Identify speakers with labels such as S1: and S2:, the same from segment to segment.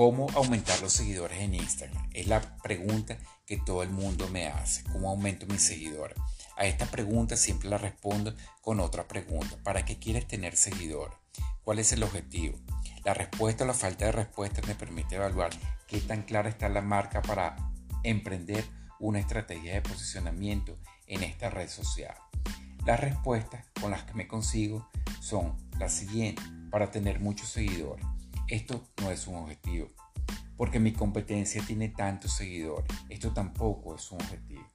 S1: ¿Cómo aumentar los seguidores en Instagram? Es la pregunta que todo el mundo me hace. ¿Cómo aumento mis seguidores? A esta pregunta siempre la respondo con otra pregunta. ¿Para qué quieres tener seguidores? ¿Cuál es el objetivo? La respuesta o la falta de respuesta me permite evaluar qué tan clara está la marca para emprender una estrategia de posicionamiento en esta red social. Las respuestas con las que me consigo son las siguientes. Para tener muchos seguidores esto no es un objetivo, porque mi competencia tiene tantos seguidores. Esto tampoco es un objetivo,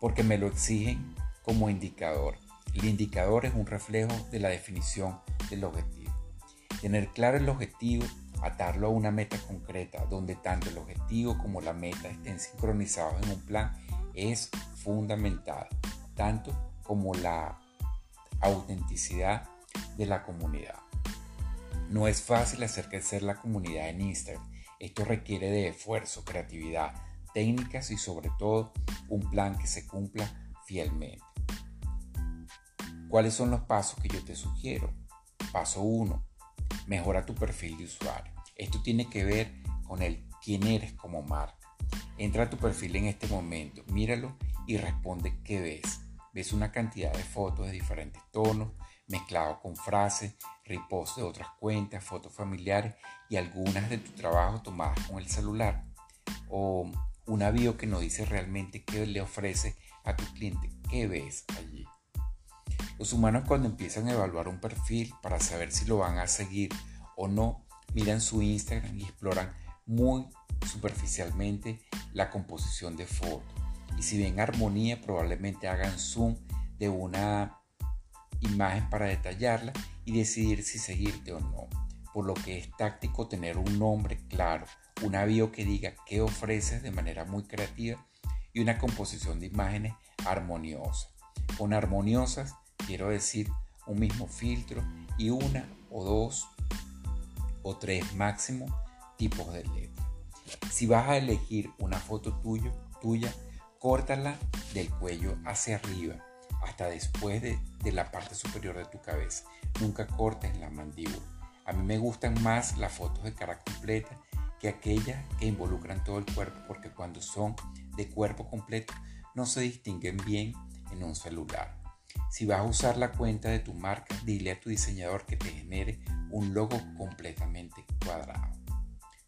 S1: porque me lo exigen como indicador. El indicador es un reflejo de la definición del objetivo. Tener claro el objetivo, atarlo a una meta concreta, donde tanto el objetivo como la meta estén sincronizados en un plan, es fundamental, tanto como la autenticidad de la comunidad. No es fácil hacer crecer la comunidad en Instagram. Esto requiere de esfuerzo, creatividad, técnicas y sobre todo un plan que se cumpla fielmente. ¿Cuáles son los pasos que yo te sugiero? Paso 1. Mejora tu perfil de usuario. Esto tiene que ver con el quién eres como marca. Entra a tu perfil en este momento, míralo y responde qué ves. Ves una cantidad de fotos de diferentes tonos, mezclado con frases, repost de otras cuentas, fotos familiares y algunas de tu trabajo tomadas con el celular. O una bio que no dice realmente qué le ofrece a tu cliente, qué ves allí. Los humanos cuando empiezan a evaluar un perfil para saber si lo van a seguir o no, miran su Instagram y exploran muy superficialmente la composición de fotos. Y si ven armonía, probablemente hagan zoom de una imagen para detallarla y decidir si seguirte o no. Por lo que es táctico tener un nombre claro, una bio que diga qué ofreces de manera muy creativa y una composición de imágenes armoniosa. Con armoniosas quiero decir un mismo filtro y una o dos o tres máximo tipos de letra. Si vas a elegir una foto tuyo, tuya, córtala del cuello hacia arriba hasta después de, la parte superior de tu cabeza. Nunca cortes la mandíbula. A mí me gustan más las fotos de cara completa que aquellas que involucran todo el cuerpo porque cuando son de cuerpo completo no se distinguen bien en un celular. Si vas a usar la cuenta de tu marca, dile a tu diseñador que te genere un logo completamente cuadrado.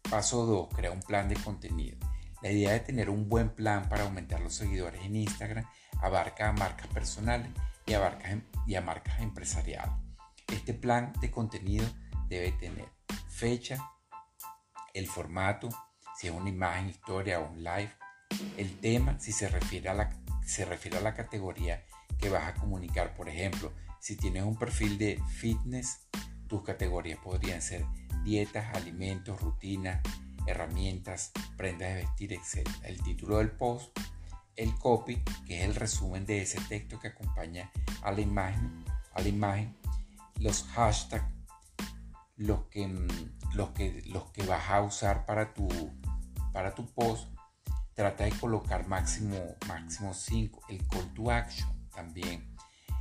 S1: Paso 2. Crea un plan de contenido. La idea de tener un buen plan para aumentar los seguidores en Instagram abarca a marcas personales y a marcas, y a marcas empresariales. Este plan de contenido debe tener fecha, el formato, si es una imagen, historia o un live, el tema, si se refiere a la, se refiere a la categoría que vas a comunicar. Por ejemplo, si tienes un perfil de fitness, tus categorías podrían ser dietas, alimentos, rutinas, herramientas, prendas de vestir, etc. El título del post el copy, que es el resumen de ese texto que acompaña a la imagen, a la imagen los hashtags, los que, mm, los que, los que vas a usar para tu, para tu post. Trata de colocar máximo, máximo 5. El call to action también.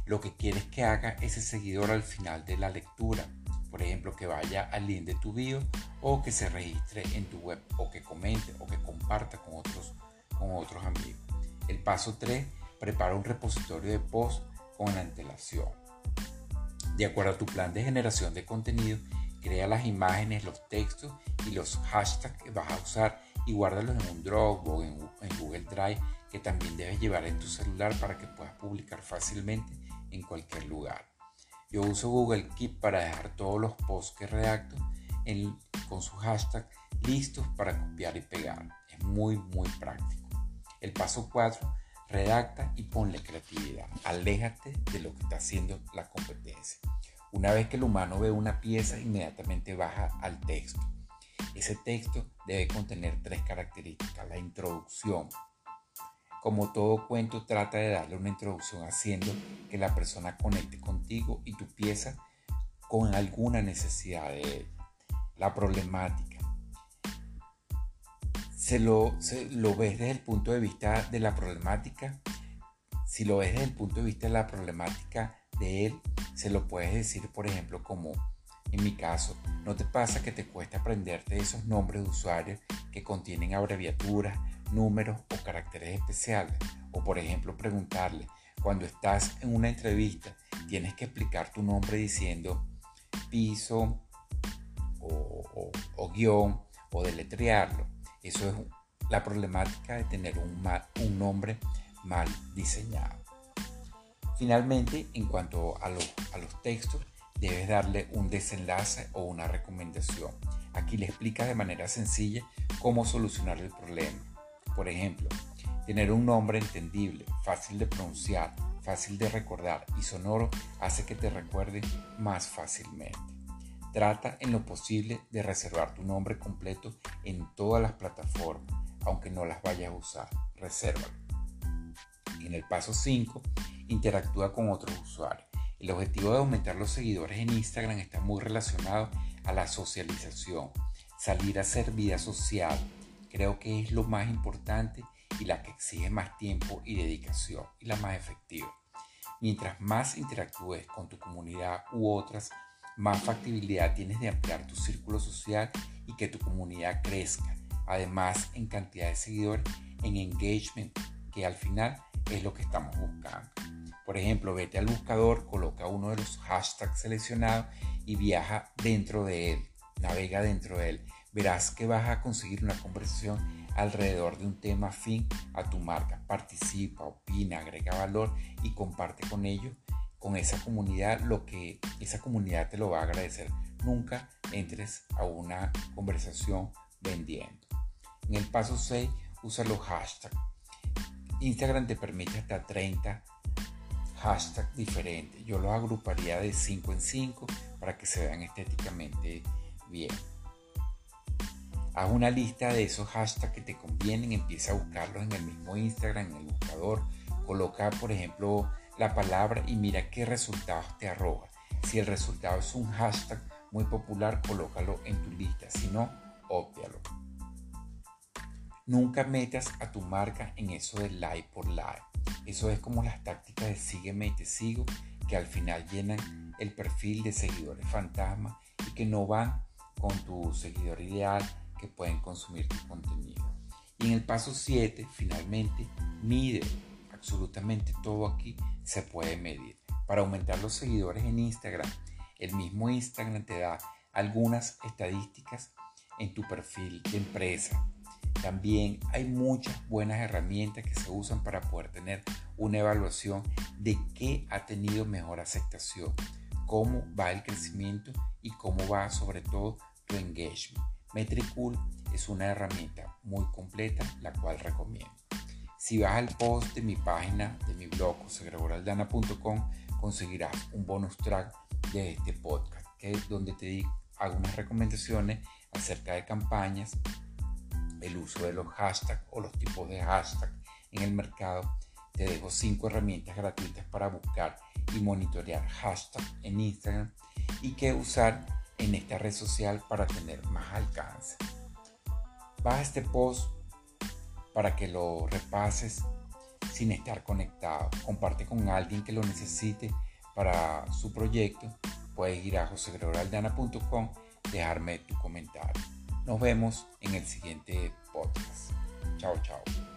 S1: Lo que quieres que haga ese seguidor al final de la lectura. Por ejemplo, que vaya al link de tu bio o que se registre en tu web o que comente o que comparta con otros, con otros amigos. El paso 3, prepara un repositorio de post con antelación. De acuerdo a tu plan de generación de contenido, crea las imágenes, los textos y los hashtags que vas a usar y guárdalos en un Dropbox en, en Google Drive que también debes llevar en tu celular para que puedas publicar fácilmente en cualquier lugar. Yo uso Google Keep para dejar todos los posts que redacto con su hashtag listos para copiar y pegar. Es muy, muy práctico. El paso 4, redacta y ponle creatividad. Aléjate de lo que está haciendo la competencia. Una vez que el humano ve una pieza, inmediatamente baja al texto. Ese texto debe contener tres características. La introducción. Como todo cuento, trata de darle una introducción haciendo que la persona conecte contigo y tu pieza con alguna necesidad de él. La problemática se lo, lo ves desde el punto de vista de la problemática, si lo ves desde el punto de vista de la problemática de él, se lo puedes decir, por ejemplo, como En mi caso, ¿no te pasa que te cuesta aprenderte esos nombres de usuarios que contienen abreviaturas, números o caracteres especiales? O por ejemplo preguntarle, cuando estás en una entrevista, tienes que explicar tu nombre diciendo piso o, guion o deletrearlo. Eso es la problemática de tener un, un nombre mal diseñado. Finalmente, en cuanto a, a los textos, debes darle un desenlace o una recomendación. Aquí le explicas de manera sencilla cómo solucionar el problema. Por ejemplo, tener un nombre entendible, fácil de pronunciar, fácil de recordar y sonoro hace que te recuerde más fácilmente. Trata en lo posible de reservar tu nombre completo en todas las plataformas, aunque no las vayas a usar. Resérvalo. En el paso 5, interactúa con otros usuarios. El objetivo de aumentar los seguidores en Instagram está muy relacionado a la socialización, salir a hacer vida social. Creo que es lo más importante y la que exige más tiempo y dedicación y la más efectiva. Mientras más interactúes con tu comunidad u otras, más factibilidad tienes de ampliar tu círculo social y que tu comunidad crezca. Además, en cantidad de seguidores, en engagement, que al final es lo que estamos buscando. Por ejemplo, vete al buscador, coloca uno de los hashtags seleccionados y viaja dentro de él, navega dentro de él. Verás que vas a conseguir una conversación alrededor de un tema afín a tu marca. Participa, opina, agrega valor y comparte con ellos, con esa comunidad, lo que esa comunidad te lo va a agradecer. Nunca entres a una conversación vendiendo. En el paso 6, usa los hashtags. Instagram te permite hasta 30 hashtags diferentes. Yo los agruparía de 5 en 5 para que se vean estéticamente bien. Haz una lista de esos hashtags que te convienen, empieza a buscarlos en el mismo Instagram, en el buscador. Coloca, por ejemplo, la palabra y mira qué resultados te arroja. Si el resultado es un hashtag muy popular, colócalo en tu lista. Si no, óptialo. Nunca metas a tu marca en eso de like por like. Eso es como las tácticas de sígueme y te sigo que al final llenan el perfil de seguidores fantasma y que no van con tu seguidor ideal que pueden consumir tu contenido. Y en el paso 7, finalmente, mide. Absolutamente todo aquí se puede medir. Para aumentar los seguidores en Instagram, el mismo Instagram te da algunas estadísticas en tu perfil de empresa, también hay muchas buenas herramientas que se usan para poder tener una evaluación de qué ha tenido mejor aceptación, cómo va el crecimiento y cómo va sobre todo tu engagement. Metricool es una herramienta muy completa la cual recomiendo. Si vas al post de mi página, de mi blog, josegregoraldana.com, conseguirás un bonus track de este podcast, que es donde te hago unas recomendaciones acerca de campañas el uso de los hashtags o los tipos de hashtags en el mercado, te dejo cinco herramientas gratuitas para buscar y monitorear hashtags en Instagram y qué usar en esta red social para tener más alcance. Baja este post para que lo repases sin estar conectado. Comparte con alguien que lo necesite para su proyecto. Puedes ir a josegregoraldana.com, dejarme tu comentario. Nos vemos en el siguiente podcast. Chao, chao.